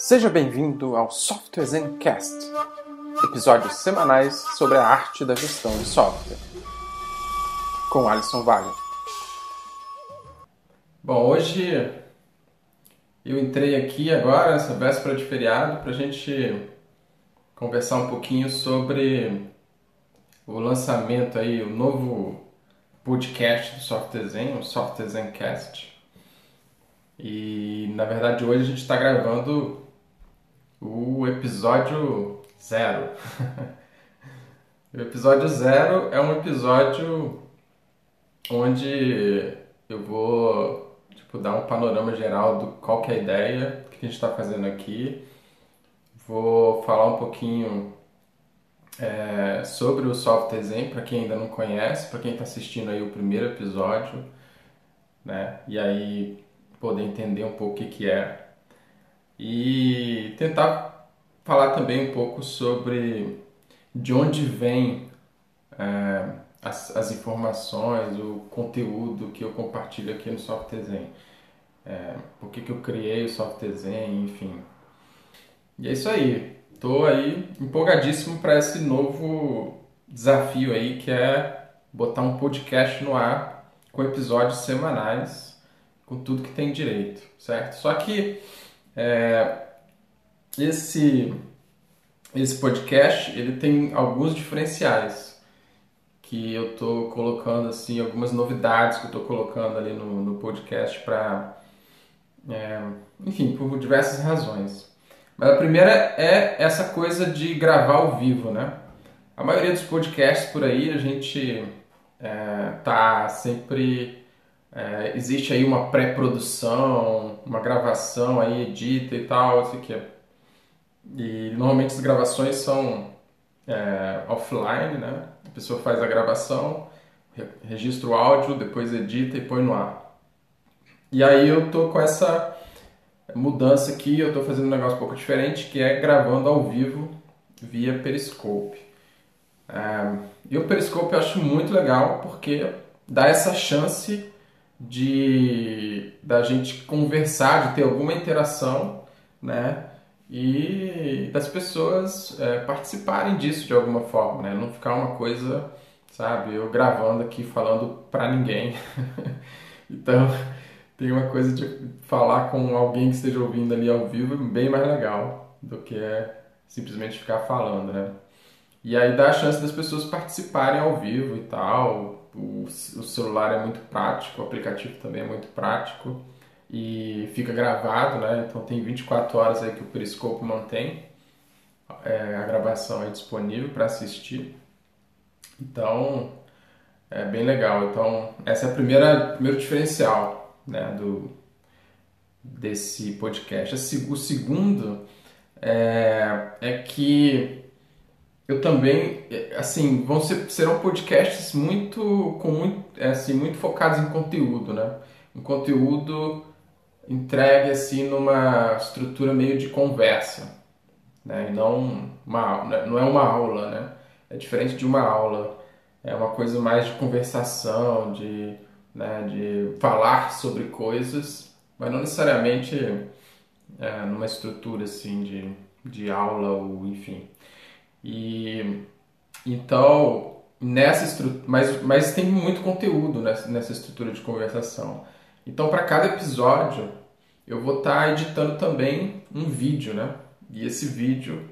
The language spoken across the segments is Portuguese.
Seja bem-vindo ao Software Zencast, episódios semanais sobre a arte da gestão de software, com Alisson Wagner. Bom, hoje eu entrei aqui agora, essa véspera de feriado, para a gente conversar um pouquinho sobre o lançamento aí, o novo podcast do Software Zen, o Software Zencast. E na verdade hoje a gente está gravando o episódio zero. o episódio zero é um episódio onde eu vou tipo, dar um panorama geral do qual que é a ideia, do que a gente está fazendo aqui. Vou falar um pouquinho é, sobre o software Zen, para quem ainda não conhece, para quem está assistindo aí o primeiro episódio, né? E aí poder entender um pouco o que, que é e tentar falar também um pouco sobre de onde vem é, as, as, informações, o conteúdo que eu compartilho aqui no Software Zen. É, por que, que eu criei o Software Zen, enfim. E é isso aí. Estou aí empolgadíssimo para esse novo desafio aí que é botar um podcast no ar com episódios semanais, com tudo que tem direito, certo? Só que é, esse, esse podcast ele tem alguns diferenciais que eu estou colocando assim algumas novidades que eu estou colocando ali no, no podcast para é, enfim por diversas razões. Mas a primeira é essa coisa de gravar ao vivo né? A maioria dos podcasts por aí a gente é, tá sempre é, existe aí uma pré-produção, uma gravação aí, edita e tal, assim que E normalmente as gravações são é, offline, né? A pessoa faz a gravação, registra o áudio, depois edita e põe no ar. E aí eu tô com essa mudança aqui, eu tô fazendo um negócio um pouco diferente, que é gravando ao vivo via Periscope. É, e o Periscope eu acho muito legal porque dá essa chance de da gente conversar, de ter alguma interação, né? E das pessoas é, participarem disso de alguma forma, né? Não ficar uma coisa, sabe, eu gravando aqui falando para ninguém. então, tem uma coisa de falar com alguém que esteja ouvindo ali ao vivo bem mais legal do que é simplesmente ficar falando, né? E aí dá a chance das pessoas participarem ao vivo e tal, o, celular é muito prático, o aplicativo também é muito prático e fica gravado, né? Então tem 24 horas aí que o Periscope mantém é, a gravação é disponível para assistir. Então é bem legal. Então essa é a primeira primeiro diferencial, né? Do desse podcast. O segundo é, é que eu também, assim, vão ser, serão podcasts muito, com muito, é, assim, muito focados em conteúdo, né? Um conteúdo entregue, assim, numa estrutura meio de conversa, né? E não, uma, né? não é uma aula, né? É diferente de uma aula. É uma coisa mais de conversação, de, né, de falar sobre coisas, mas não necessariamente é, numa estrutura, assim, de, de aula ou enfim. E então nessa estrutura, mas, mas tem muito conteúdo nessa, nessa estrutura de conversação. Então para cada episódio eu vou estar tá editando também um vídeo, né? E esse vídeo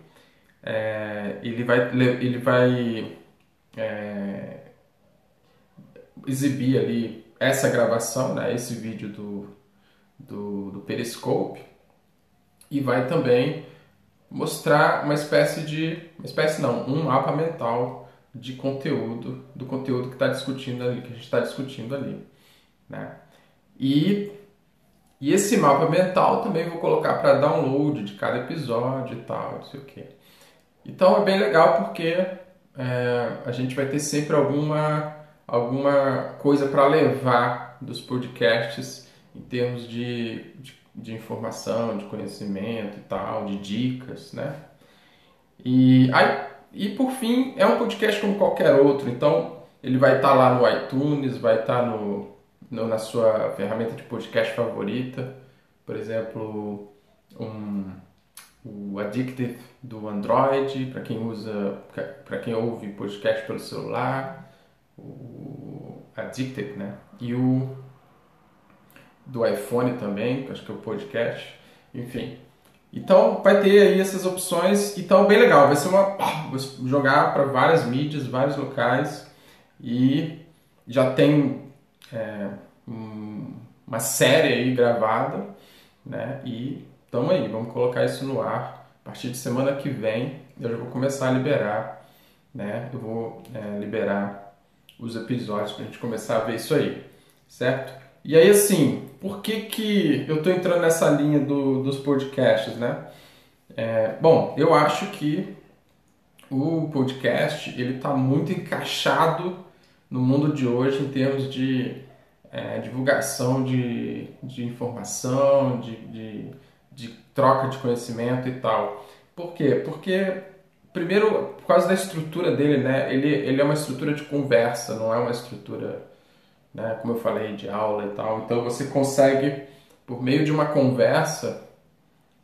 é, ele vai ele vai é, exibir ali essa gravação, né? Esse vídeo do, do, do Periscope e vai também mostrar uma espécie de, uma espécie não, um mapa mental de conteúdo, do conteúdo que está discutindo ali, que a gente está discutindo ali, né? E, e esse mapa mental também vou colocar para download de cada episódio e tal, não sei o que. Então é bem legal porque é, a gente vai ter sempre alguma, alguma coisa para levar dos podcasts em termos de, de de informação, de conhecimento e tal, de dicas, né? E, aí, e por fim, é um podcast como qualquer outro, então ele vai estar tá lá no iTunes, vai estar tá no, no, na sua ferramenta de podcast favorita, por exemplo, um o Addictive do Android, para quem usa, para quem ouve podcast pelo celular, o Addictive, né? E o do iPhone também, acho que é o podcast, enfim. Então vai ter aí essas opções, então bem legal, vai ser uma vou jogar para várias mídias, vários locais e já tem é, uma série aí gravada, né? E estamos aí, vamos colocar isso no ar. A partir de semana que vem eu já vou começar a liberar, né? Eu vou é, liberar os episódios para a gente começar a ver isso aí, certo? E aí assim, por que, que eu estou entrando nessa linha do, dos podcasts, né? É, bom, eu acho que o podcast ele está muito encaixado no mundo de hoje em termos de é, divulgação de, de informação, de, de, de troca de conhecimento e tal. Por quê? Porque primeiro por causa da estrutura dele, né? Ele, ele é uma estrutura de conversa, não é uma estrutura, né? Como eu falei, de aula e tal. Então você consegue, por meio de uma conversa,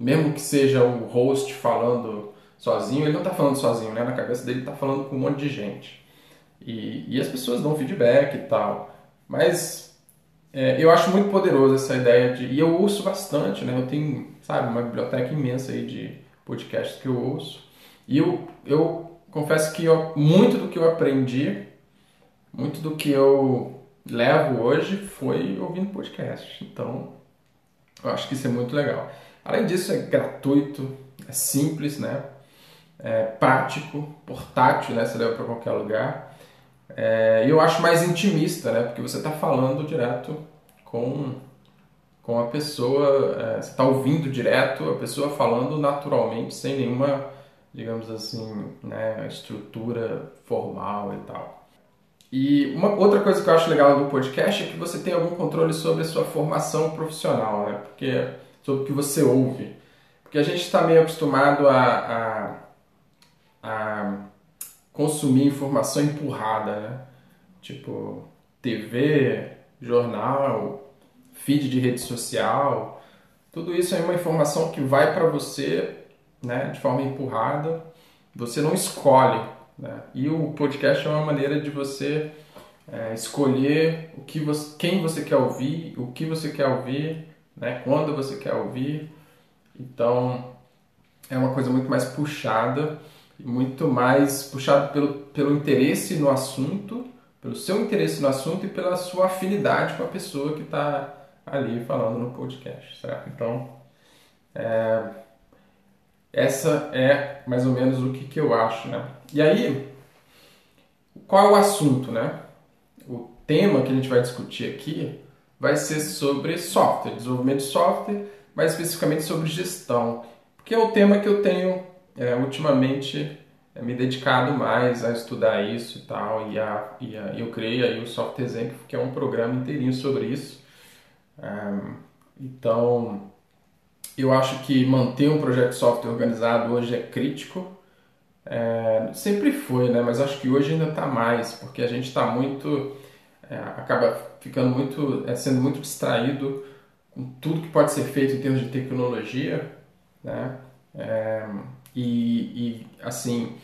mesmo que seja o host falando sozinho, ele não está falando sozinho, né? Na cabeça dele está falando com um monte de gente. E, e as pessoas dão feedback e tal. Mas é, eu acho muito poderoso essa ideia de. E eu ouço bastante, né? Eu tenho, sabe, uma biblioteca imensa aí de podcasts que eu ouço. E eu, eu confesso que eu, muito do que eu aprendi, muito do que eu levo hoje foi ouvindo podcast. Então, eu acho que isso é muito legal. Além disso, é gratuito, é simples, né? É prático, portátil, né? Você leva para qualquer lugar. É, e eu acho mais intimista, né? Porque você está falando direto com, com a pessoa, é, você está ouvindo direto a pessoa falando naturalmente, sem nenhuma, digamos assim, né, estrutura formal e tal. E uma outra coisa que eu acho legal do podcast é que você tem algum controle sobre a sua formação profissional, né? Porque sobre o que você ouve. Porque a gente está meio acostumado a, a, a consumir informação empurrada, né? Tipo, TV, jornal, feed de rede social. Tudo isso é uma informação que vai para você né, de forma empurrada. Você não escolhe. Né? E o podcast é uma maneira de você é, escolher o que você, quem você quer ouvir, o que você quer ouvir, né? quando você quer ouvir. Então, é uma coisa muito mais puxada muito mais puxado pelo, pelo interesse no assunto, pelo seu interesse no assunto e pela sua afinidade com a pessoa que está ali falando no podcast, certo? Então, é, essa é mais ou menos o que, que eu acho, né? E aí, qual é o assunto, né? O tema que a gente vai discutir aqui vai ser sobre software, desenvolvimento de software, mais especificamente sobre gestão, porque é o tema que eu tenho é, ultimamente é, me dedicado mais a estudar isso e tal, e, a, e a, eu criei aí o Software Zen, que é um programa inteirinho sobre isso. Então, eu acho que manter um projeto de software organizado hoje é crítico. É, sempre foi, né? Mas acho que hoje ainda está mais, porque a gente está muito, é, acaba ficando muito, é, sendo muito distraído com tudo que pode ser feito em termos de tecnologia, né? É, e, e, assim,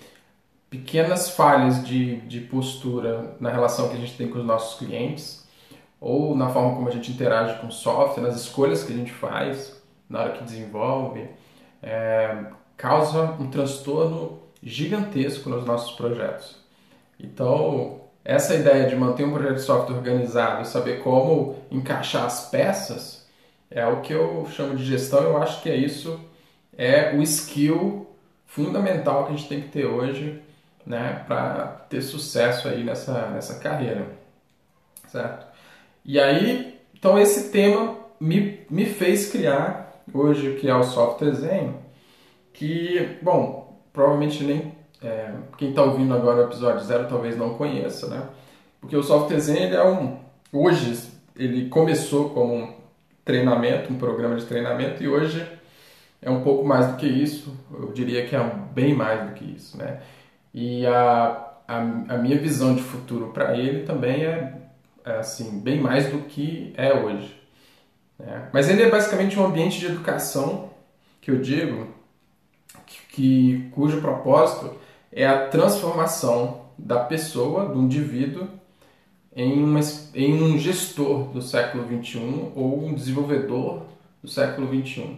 pequenas falhas de, de postura na relação que a gente tem com os nossos clientes, ou na forma como a gente interage com o software, nas escolhas que a gente faz na hora que desenvolve, é, causa um transtorno gigantesco nos nossos projetos. Então, essa ideia de manter um projeto de software organizado, saber como encaixar as peças, é o que eu chamo de gestão. Eu acho que é isso é o skill fundamental que a gente tem que ter hoje né, para ter sucesso aí nessa, nessa carreira, certo? E aí, então esse tema me, me fez criar hoje que é o Software Zen, que, bom, provavelmente nem é, quem está ouvindo agora o episódio zero talvez não conheça, né? Porque o Software Zen ele é um, hoje ele começou como um treinamento, um programa de treinamento e hoje é um pouco mais do que isso, eu diria que é bem mais do que isso, né? E a, a, a minha visão de futuro para ele também é, é, assim bem mais do que é hoje. Né? Mas ele é basicamente um ambiente de educação que eu digo que, cujo propósito é a transformação da pessoa, do indivíduo, em, uma, em um gestor do século XXI ou um desenvolvedor do século XXI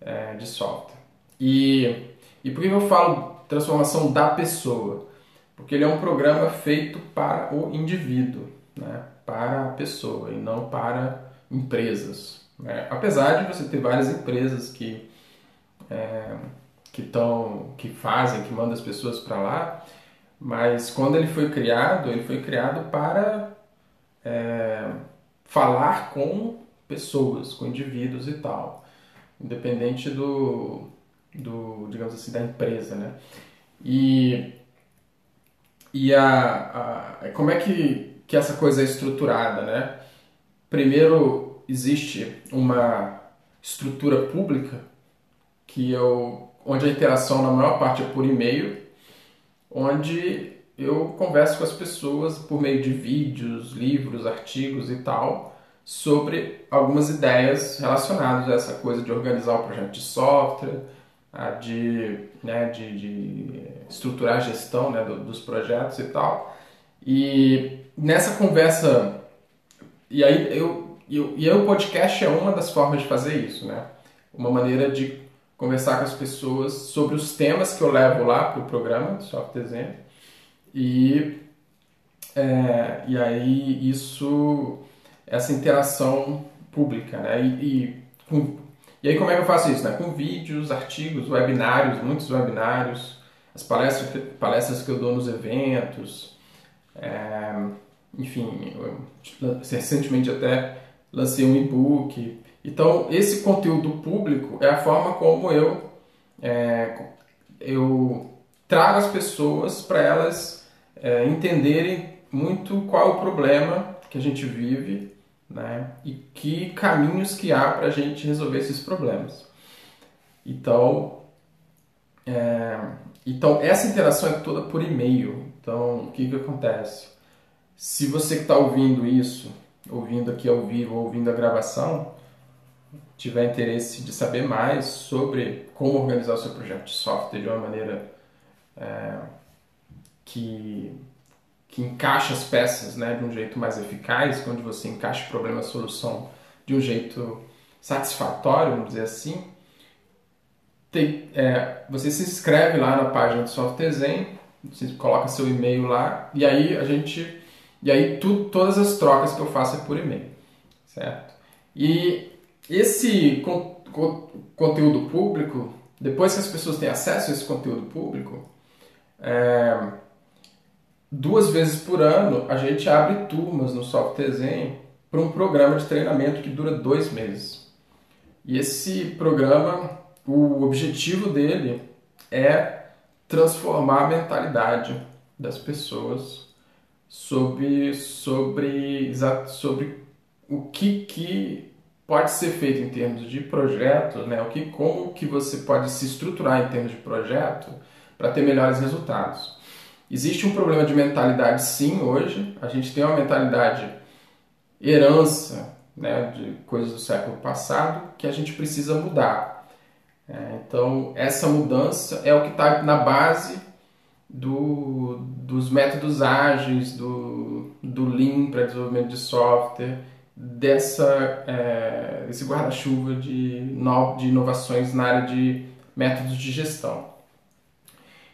é, de software. E, e por que eu falo transformação da pessoa? Porque ele é um programa feito para o indivíduo, né? para a pessoa e não para empresas. Né? Apesar de você ter várias empresas que é, que estão que fazem, que mandam as pessoas para lá, mas quando ele foi criado, ele foi criado para é, falar com pessoas, com indivíduos e tal, independente do, do digamos assim, da empresa, né? E, e a, a, como é que, que essa coisa é estruturada, né? Primeiro, existe uma estrutura pública que eu, onde a interação na maior parte é por e-mail, onde eu converso com as pessoas por meio de vídeos, livros, artigos e tal, sobre algumas ideias relacionadas a essa coisa de organizar o projeto de software, de, né, de, de estruturar a gestão né, dos projetos e tal. E nessa conversa, e aí eu, eu, e aí o podcast é uma das formas de fazer isso, né? Uma maneira de conversar com as pessoas sobre os temas que eu levo lá para o programa do Software Design. E, é, e aí isso, essa interação pública, né? E, e, com, e aí como é que eu faço isso? Né? Com vídeos, artigos, webinários, muitos webinários, as palestras, palestras que eu dou nos eventos, é, enfim, eu, recentemente até lancei um e-book então, esse conteúdo público é a forma como eu, é, eu trago as pessoas para elas é, entenderem muito qual é o problema que a gente vive né, e que caminhos que há para a gente resolver esses problemas. Então, é, então, essa interação é toda por e-mail. Então, o que, que acontece? Se você que está ouvindo isso, ouvindo aqui ao vivo, ouvindo a gravação, tiver interesse de saber mais sobre como organizar o seu projeto de software de uma maneira é, que, que encaixe as peças né, de um jeito mais eficaz, onde você encaixe problema-solução de um jeito satisfatório, vamos dizer assim, tem, é, você se inscreve lá na página do Zen, você coloca seu e-mail lá e aí a gente e aí tu, todas as trocas que eu faço é por e-mail, certo? E esse con con conteúdo público, depois que as pessoas têm acesso a esse conteúdo público, é, duas vezes por ano a gente abre turmas no Software Zen para um programa de treinamento que dura dois meses. E esse programa, o objetivo dele é transformar a mentalidade das pessoas sobre, sobre, sobre o que, que pode ser feito em termos de projeto, né? O que, como que você pode se estruturar em termos de projeto para ter melhores resultados. Existe um problema de mentalidade, sim, hoje. A gente tem uma mentalidade herança, né, de coisas do século passado que a gente precisa mudar. É, então, essa mudança é o que está na base do, dos métodos ágeis, do, do Lean para desenvolvimento de software dessa, é, desse guarda-chuva de, no, de inovações na área de métodos de gestão.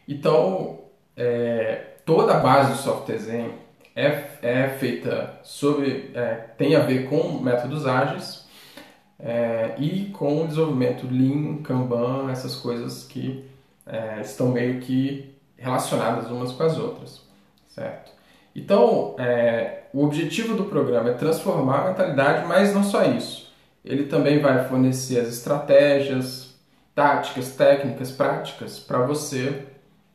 Então, é, toda a base do software Zen é, é feita sobre, é, tem a ver com métodos ágeis é, e com o desenvolvimento Lean, Kanban, essas coisas que é, estão meio que relacionadas umas com as outras, certo? Então, é, o objetivo do programa é transformar a mentalidade, mas não só isso. Ele também vai fornecer as estratégias, táticas, técnicas, práticas para você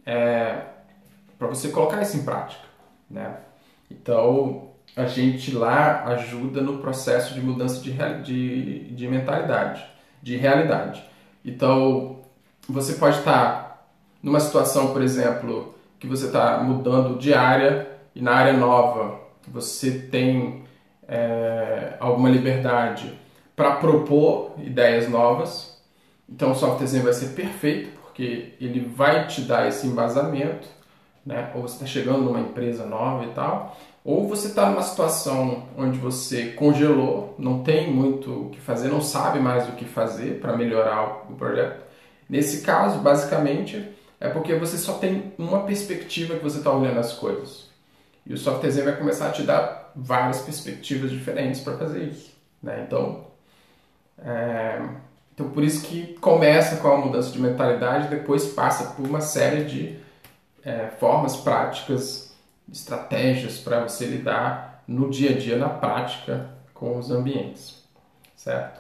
é, para você colocar isso em prática, né? Então a gente lá ajuda no processo de mudança de, de, de mentalidade, de realidade. Então você pode estar numa situação, por exemplo, que você está mudando de área e na área nova você tem é, alguma liberdade para propor ideias novas. Então o software Zen vai ser perfeito, porque ele vai te dar esse embasamento, né? Ou você está chegando numa empresa nova e tal, ou você está numa situação onde você congelou, não tem muito o que fazer, não sabe mais o que fazer para melhorar o projeto. Nesse caso, basicamente, é porque você só tem uma perspectiva que você está olhando as coisas. E o software vai começar a te dar várias perspectivas diferentes para fazer isso. Né? Então, é... então, por isso que começa com a mudança de mentalidade, depois passa por uma série de é, formas práticas, estratégias para você lidar no dia a dia, na prática, com os ambientes, certo?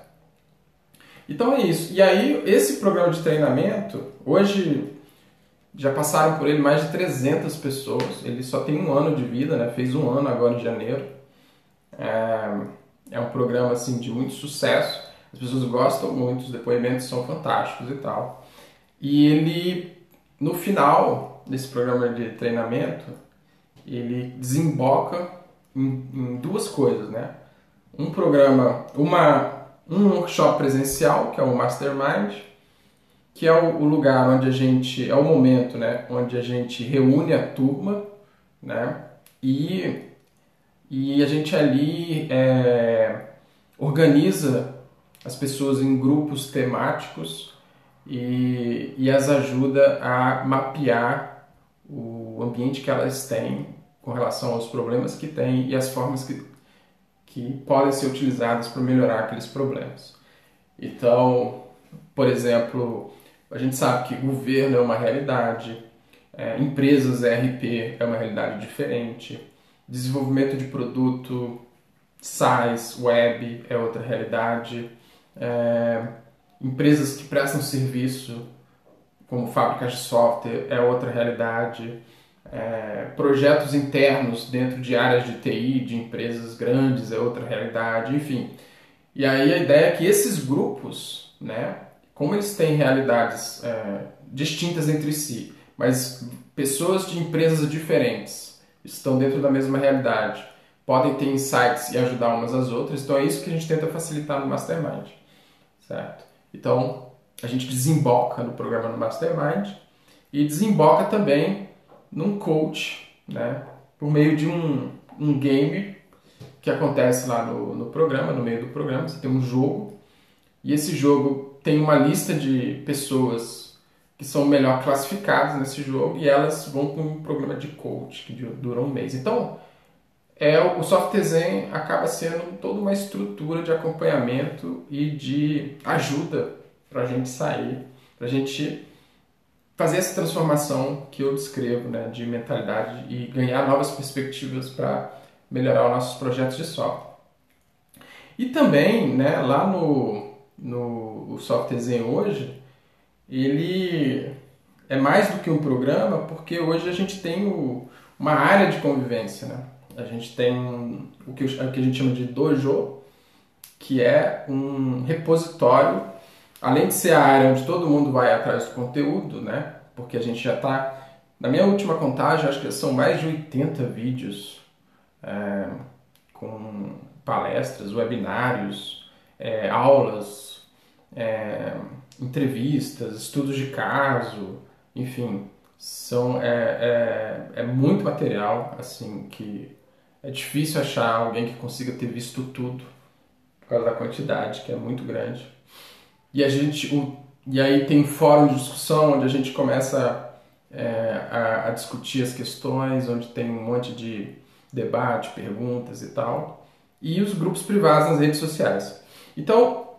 Então é isso. E aí, esse programa de treinamento, hoje já passaram por ele mais de 300 pessoas. Ele só tem um ano de vida, né? Fez um ano agora em janeiro. É, é um programa assim de muito sucesso. As pessoas gostam muito, os depoimentos são fantásticos e tal. E ele, no final desse programa de treinamento, ele desemboca em, em duas coisas, né? Um programa, uma, um workshop presencial, que é o Mastermind, que é o, lugar onde a gente, é o momento, né, onde a gente reúne a turma, né, e, e a gente ali é, organiza as pessoas em grupos temáticos e, e as ajuda a mapear o ambiente que elas têm com relação aos problemas que têm e as formas que, que podem ser utilizadas para melhorar aqueles problemas. Então, por exemplo, a gente sabe que governo é uma realidade, é, empresas ERP é uma realidade diferente, desenvolvimento de produto, SaaS, web é outra realidade, é, empresas que prestam serviço, como fábricas de software, é outra realidade, é, projetos internos dentro de áreas de TI, de empresas grandes, é outra realidade, enfim. E aí a ideia é que esses grupos, né, como eles têm realidades é, distintas entre si, mas pessoas de empresas diferentes estão dentro da mesma realidade, podem ter insights e ajudar umas às outras, então é isso que a gente tenta facilitar no Mastermind, certo? Então, a gente desemboca no programa no Mastermind e desemboca também num coach, né? Por meio de um, um game que acontece lá no, no programa, no meio do programa, você tem um jogo e esse jogo tem uma lista de pessoas que são melhor classificadas nesse jogo e elas vão para um programa de coach que dura um mês. Então, é, o Soft Design acaba sendo toda uma estrutura de acompanhamento e de ajuda para a gente sair, para a gente fazer essa transformação que eu descrevo né, de mentalidade e ganhar novas perspectivas para melhorar os nossos projetos de software. E também, né, lá no no software Zen hoje, ele é mais do que um programa, porque hoje a gente tem o, uma área de convivência, né? A gente tem o que, o que a gente chama de dojo, que é um repositório, além de ser a área onde todo mundo vai atrás do conteúdo, né? Porque a gente já está, na minha última contagem, acho que são mais de 80 vídeos é, com palestras, webinários, é, aulas, é, entrevistas, estudos de caso, enfim, são é, é, é, muito material assim que é difícil achar alguém que consiga ter visto tudo por causa da quantidade que é muito grande. E a gente o, e aí tem fórum de discussão onde a gente começa é, a, a discutir as questões onde tem um monte de debate perguntas e tal e os grupos privados nas redes sociais então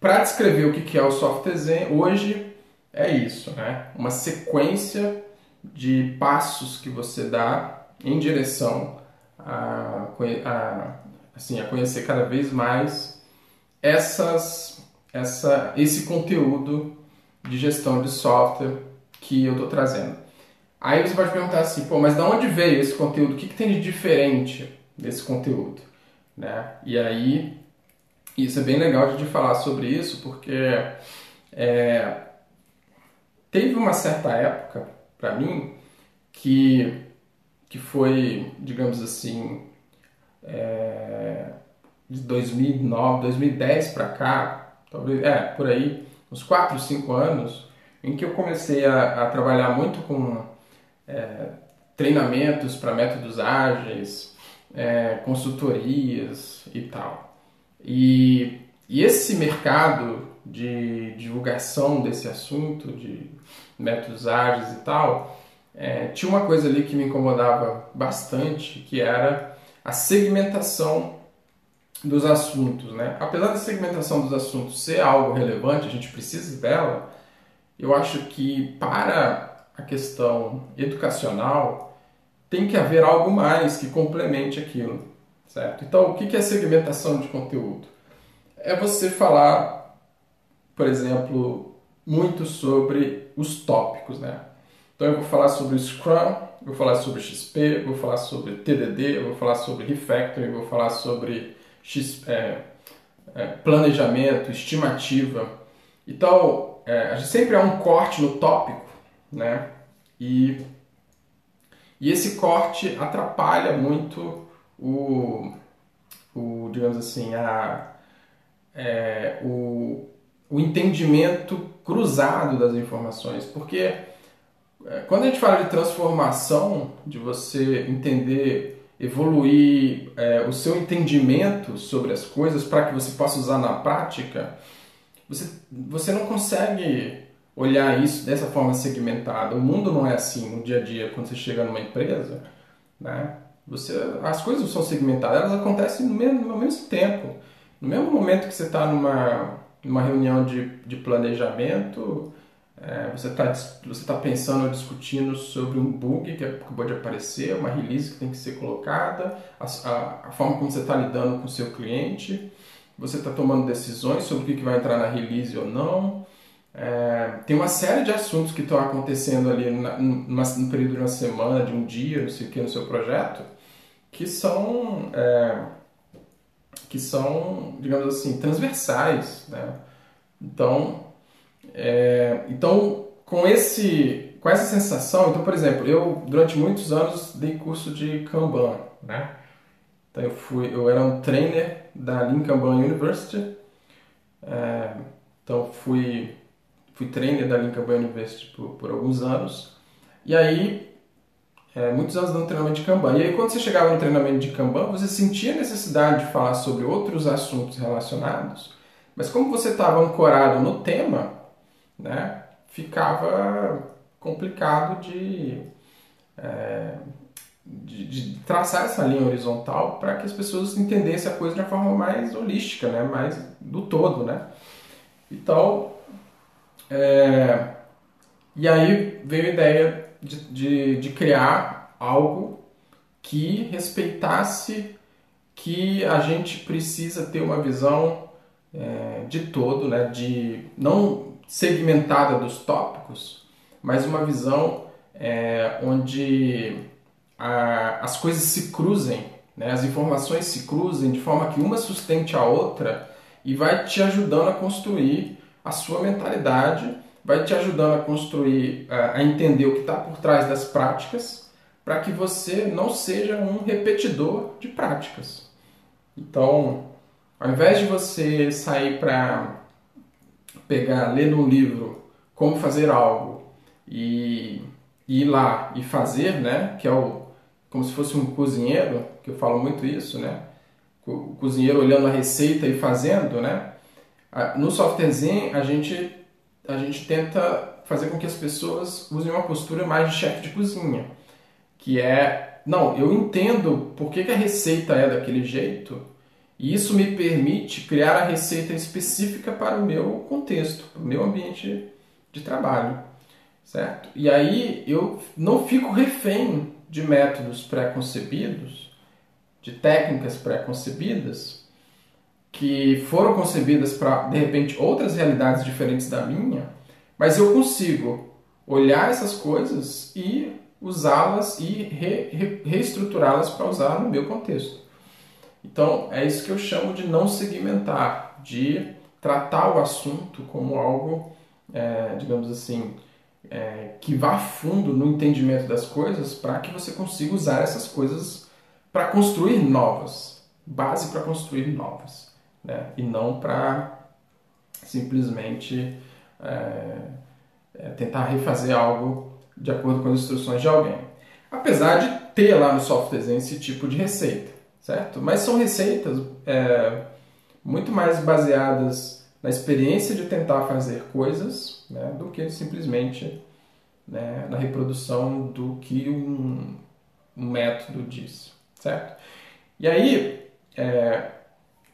para descrever o que é o software Zen, hoje é isso, né? Uma sequência de passos que você dá em direção a, a, assim, a conhecer cada vez mais essas, essa, esse conteúdo de gestão de software que eu estou trazendo. Aí você pode perguntar assim, pô, mas de onde veio esse conteúdo? O que, que tem de diferente desse conteúdo? Né? E aí isso é bem legal de falar sobre isso, porque é, teve uma certa época, para mim, que, que foi, digamos assim, é, de 2009, 2010 para cá, talvez, é, por aí, uns 4, 5 anos, em que eu comecei a, a trabalhar muito com é, treinamentos para métodos ágeis, é, consultorias e tal. E, e esse mercado de divulgação desse assunto, de métodos ágeis e tal, é, tinha uma coisa ali que me incomodava bastante, que era a segmentação dos assuntos, né? Apesar da segmentação dos assuntos ser algo relevante, a gente precisa dela, eu acho que para a questão educacional tem que haver algo mais que complemente aquilo, certo? Então, o que é segmentação de conteúdo? É você falar, por exemplo, muito sobre os tópicos, né? Então, eu vou falar sobre Scrum, vou falar sobre XP, vou falar sobre TDD, vou falar sobre Refactoring, vou falar sobre X, é, é, planejamento, estimativa. Então, é, a gente sempre há um corte no tópico, né? E, e esse corte atrapalha muito o, o digamos assim, a, é, o, o entendimento cruzado das informações, porque é, quando a gente fala de transformação, de você entender evoluir é, o seu entendimento sobre as coisas para que você possa usar na prática, você, você não consegue olhar isso dessa forma segmentada. O mundo não é assim no dia a dia quando você chega numa empresa, né? Você, as coisas não são segmentadas, elas acontecem no mesmo, no mesmo tempo. No mesmo momento que você está numa, numa reunião de, de planejamento, é, você está você tá pensando ou discutindo sobre um bug que acabou de aparecer, uma release que tem que ser colocada, a, a, a forma como você está lidando com o seu cliente, você está tomando decisões sobre o que vai entrar na release ou não. É, tem uma série de assuntos que estão acontecendo ali na, numa, no período de uma semana, de um dia, não sei o que, no seu projeto, que são, é, que são digamos assim, transversais. Né? Então, é, então, com esse, com essa sensação, então, por exemplo, eu durante muitos anos dei curso de Kanban, né? Então eu fui, eu era um trainer da Lean Kanban University. É, então fui, fui trainer da Lean Kanban University por, por alguns anos. E aí, é, muitos anos dando treinamento de Kanban. E aí, quando você chegava no treinamento de Kanban, você sentia necessidade de falar sobre outros assuntos relacionados. Mas como você estava ancorado no tema, né, ficava complicado de, é, de, de, traçar essa linha horizontal para que as pessoas entendessem a coisa de uma forma mais holística, né, mais do todo. Né? Então, é, e aí veio a ideia de, de, de criar algo que respeitasse que a gente precisa ter uma visão é, de todo, né? de não segmentada dos tópicos, mas uma visão é, onde a, as coisas se cruzem, né? as informações se cruzem de forma que uma sustente a outra e vai te ajudando a construir a sua mentalidade, vai te ajudando a construir, a, entender o que está por trás das práticas, para que você não seja um repetidor de práticas. Então, ao invés de você sair para pegar, ler num livro como fazer algo e, ir lá e fazer, né? Que é o como se fosse um cozinheiro, que eu falo muito isso, né? O cozinheiro olhando a receita e fazendo, né? No software Zen, a gente, a gente tenta fazer com que as pessoas usem uma postura mais de chefe de cozinha, que é, não, eu entendo por que, que a receita é daquele jeito, e isso me permite criar a receita específica para o meu contexto, para o meu ambiente de trabalho, certo? E aí eu não fico refém de métodos pré-concebidos, de técnicas pré-concebidas, que foram concebidas para, de repente, outras realidades diferentes da minha, mas eu consigo olhar essas coisas e usá-las e re, re, reestruturá-las para usar no meu contexto. Então, é isso que eu chamo de não segmentar, de tratar o assunto como algo, é, digamos assim, é, que vá fundo no entendimento das coisas para que você consiga usar essas coisas para construir novas, base para construir novas, né? e não para simplesmente é, é, tentar refazer algo de acordo com as instruções de alguém. Apesar de ter lá no software design esse tipo de receita, certo? Mas são receitas é, muito mais baseadas na experiência de tentar fazer coisas né, do que simplesmente né, na reprodução do que um, um método diz, certo? E aí, é,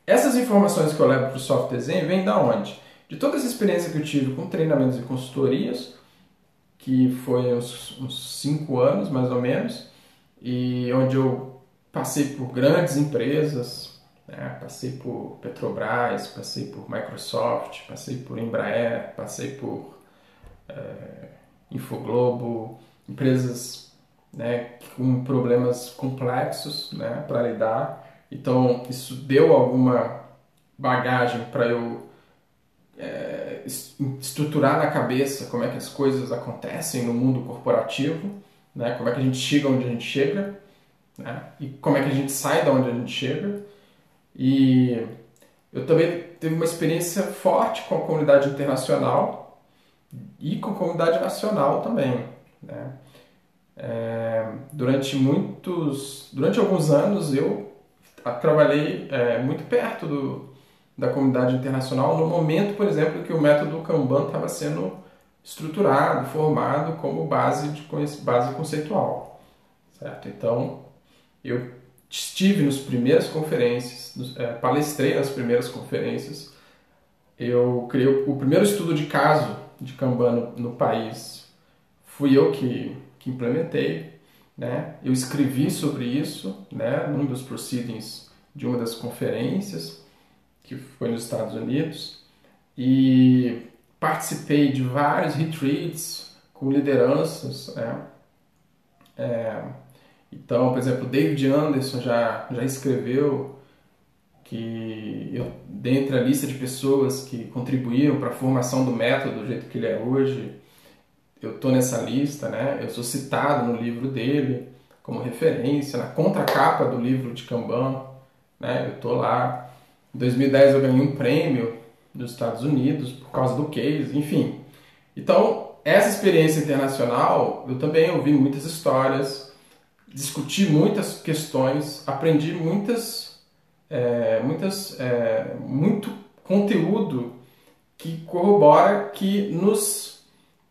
essas informações que eu levo para o software design vêm da onde? De toda essa experiência que eu tive com treinamentos e consultorias, que foi uns, uns cinco anos mais ou menos, e onde eu passei por grandes empresas, né? passei por Petrobras, passei por Microsoft, passei por Embraer, passei por é, Infoglobo, empresas né, com problemas complexos né, para lidar. Então, isso deu alguma bagagem para eu é, estruturar na cabeça como é que as coisas acontecem no mundo corporativo, né, como é que a gente chega onde a gente chega né, e como é que a gente sai da onde a gente chega. E eu também tive uma experiência forte com a comunidade internacional e com a comunidade nacional também. Né? É, durante muitos, durante alguns anos eu trabalhei é, muito perto do, da comunidade internacional no momento, por exemplo, que o método Kanban estava sendo estruturado, formado como base de base conceitual, certo? Então eu estive nas primeiras conferências, é, palestrei nas primeiras conferências, eu criei o primeiro estudo de caso de Kanban no, no país, fui eu que que implementei, né? Eu escrevi sobre isso, né, num dos proceedings de uma das conferências que foi nos Estados Unidos e participei de vários retreats com lideranças, né? É, então, por exemplo, David Anderson já já escreveu que eu, dentre a lista de pessoas que contribuíram para a formação do método do jeito que ele é hoje, eu tô nessa lista, né? Eu sou citado no livro dele como referência, na contracapa do livro de Kanban, né? Eu tô lá. Em 2010 eu ganhei um prêmio nos Estados Unidos por causa do case, enfim. Então, essa experiência internacional, eu também ouvi muitas histórias, discuti muitas questões, aprendi muitas, é, muitas, é, muito conteúdo que corrobora que nos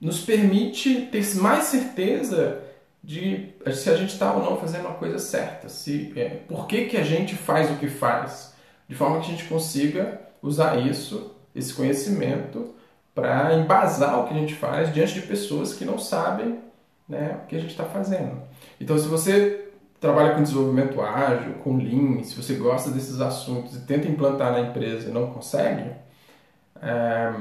nos permite ter mais certeza de se a gente está ou não fazendo uma coisa certa, se é, por que, que a gente faz o que faz, de forma que a gente consiga usar isso, esse conhecimento, para embasar o que a gente faz diante de pessoas que não sabem né, o que a gente está fazendo. Então, se você trabalha com desenvolvimento ágil, com Lean, se você gosta desses assuntos e tenta implantar na empresa e não consegue, é,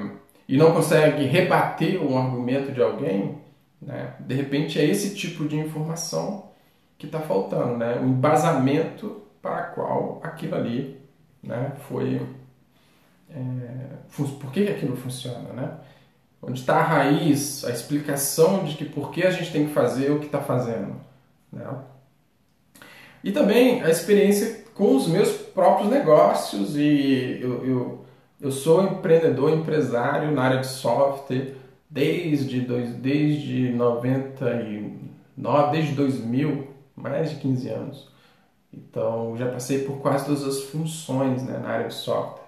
e não consegue rebater um argumento de alguém, né? de repente é esse tipo de informação que está faltando, né? o embasamento para qual aquilo ali né? foi. É, por que aquilo funciona? Né? Onde está a raiz, a explicação de que por que a gente tem que fazer o que está fazendo. Né? E também a experiência com os meus próprios negócios e eu, eu eu sou empreendedor, empresário na área de software desde, dois, desde 99, desde 2000, mais de 15 anos. Então, já passei por quase todas as funções né, na área de software.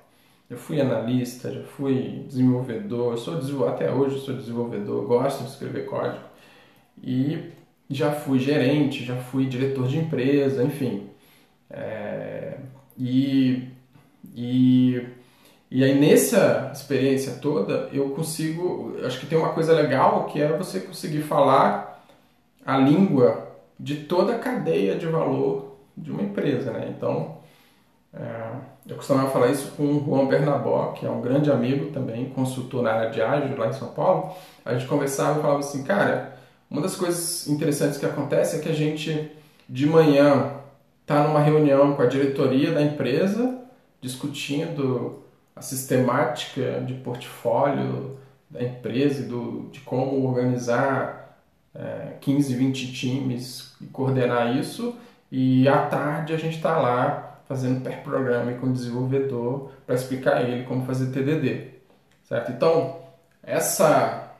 Eu fui analista, já fui desenvolvedor, sou até hoje sou desenvolvedor, gosto de escrever código. E já fui gerente, já fui diretor de empresa, enfim. É, e, e e aí nessa experiência toda eu consigo, acho que tem uma coisa legal que é você conseguir falar a língua de toda a cadeia de valor de uma empresa, né? Então é, eu costumava falar isso com o Juan Bernabó, que é um grande amigo também, consultor na área de ágil lá em São Paulo. A gente conversava e falava assim, cara, uma das coisas interessantes que acontece é que a gente de manhã está numa reunião com a diretoria da empresa discutindo a sistemática de portfólio da empresa do, de como organizar é, 15, 20 times e coordenar isso. E à tarde a gente está lá fazendo pair programming com o desenvolvedor para explicar a ele como fazer TDD, certo? Então, essa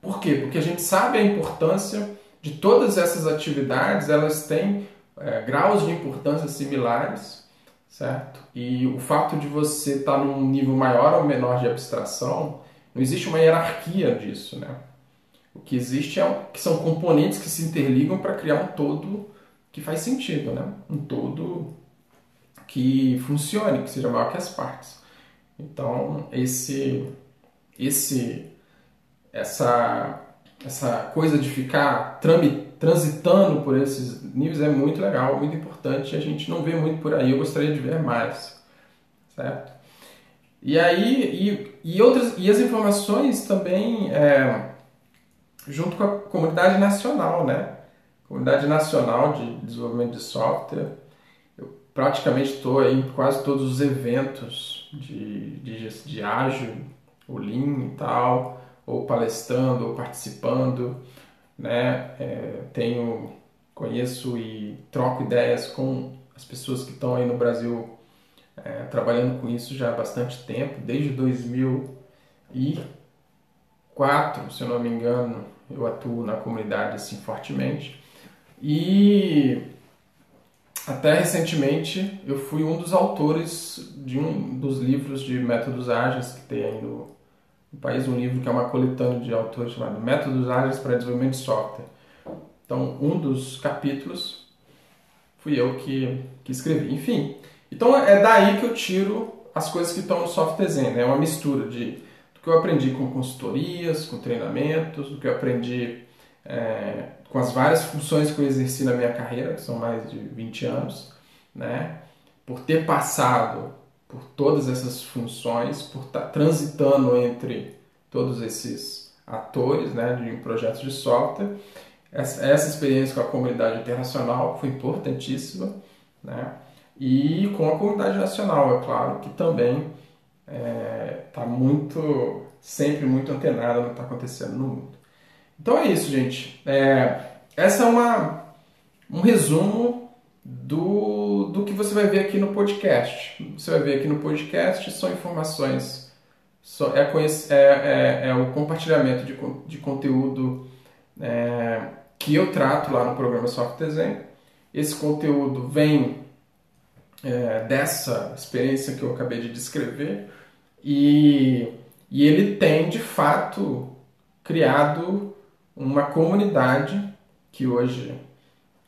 Por quê? Porque a gente sabe a importância de todas essas atividades, elas têm é, graus de importância similares, certo? E o fato de você estar tá num nível maior ou menor de abstração, não existe uma hierarquia disso, né? O que existe é que são componentes que se interligam para criar um todo que faz sentido, né? Um todo que funcione, que seja maior que as partes. Então, esse esse essa essa coisa de ficar transitando por esses níveis é muito legal, muito importante. A gente não vê muito por aí. Eu gostaria de ver mais, certo? E aí e, e outras e as informações também é, junto com a comunidade nacional, né? Comunidade nacional de desenvolvimento de software. Eu praticamente estou em quase todos os eventos de, de, de ágil, o Lean e tal ou palestrando ou participando, né? É, tenho, conheço e troco ideias com as pessoas que estão aí no Brasil é, trabalhando com isso já há bastante tempo, desde 2004, se eu não me engano, eu atuo na comunidade assim fortemente. E até recentemente eu fui um dos autores de um dos livros de métodos ágeis que tem aí no, no país um livro que é uma coletânea de autores chamado Métodos Ágeis para Desenvolvimento de Software. Então, um dos capítulos fui eu que, que escrevi. Enfim, então é daí que eu tiro as coisas que estão no software Zen. Né? É uma mistura de, do que eu aprendi com consultorias, com treinamentos, do que eu aprendi é, com as várias funções que eu exerci na minha carreira, que são mais de 20 anos, né? por ter passado por todas essas funções, por estar tá transitando entre todos esses atores né, de projetos de software. Essa, essa experiência com a comunidade internacional foi importantíssima, né? e com a comunidade nacional, é claro, que também está é, tá muito, sempre muito antenada no que está acontecendo no mundo. Então é isso, gente. É, essa é uma, um resumo do, do que você vai ver aqui no podcast. Você vai ver aqui no podcast são informações, é, é, é, é o compartilhamento de, de conteúdo é, que eu trato lá no programa Software Design. Esse conteúdo vem é, dessa experiência que eu acabei de descrever e, e ele tem de fato criado uma comunidade que hoje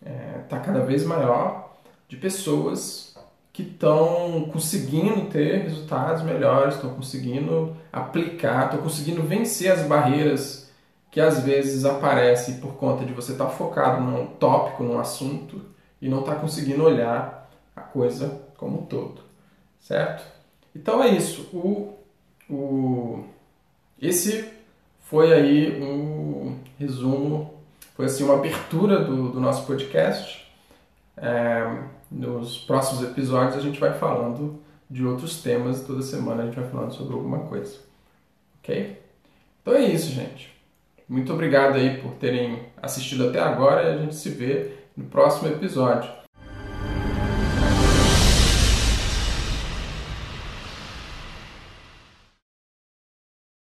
está é, tá cada vez maior de pessoas que estão conseguindo ter resultados melhores, estão conseguindo aplicar, estão conseguindo vencer as barreiras que às vezes aparecem por conta de você estar tá focado num tópico, num assunto e não estar tá conseguindo olhar a coisa como um todo, certo? Então é isso. O, o, esse foi aí um resumo foi assim uma abertura do, do nosso podcast. É, nos próximos episódios a gente vai falando de outros temas, toda semana a gente vai falando sobre alguma coisa. Ok? Então é isso, gente. Muito obrigado aí por terem assistido até agora e a gente se vê no próximo episódio.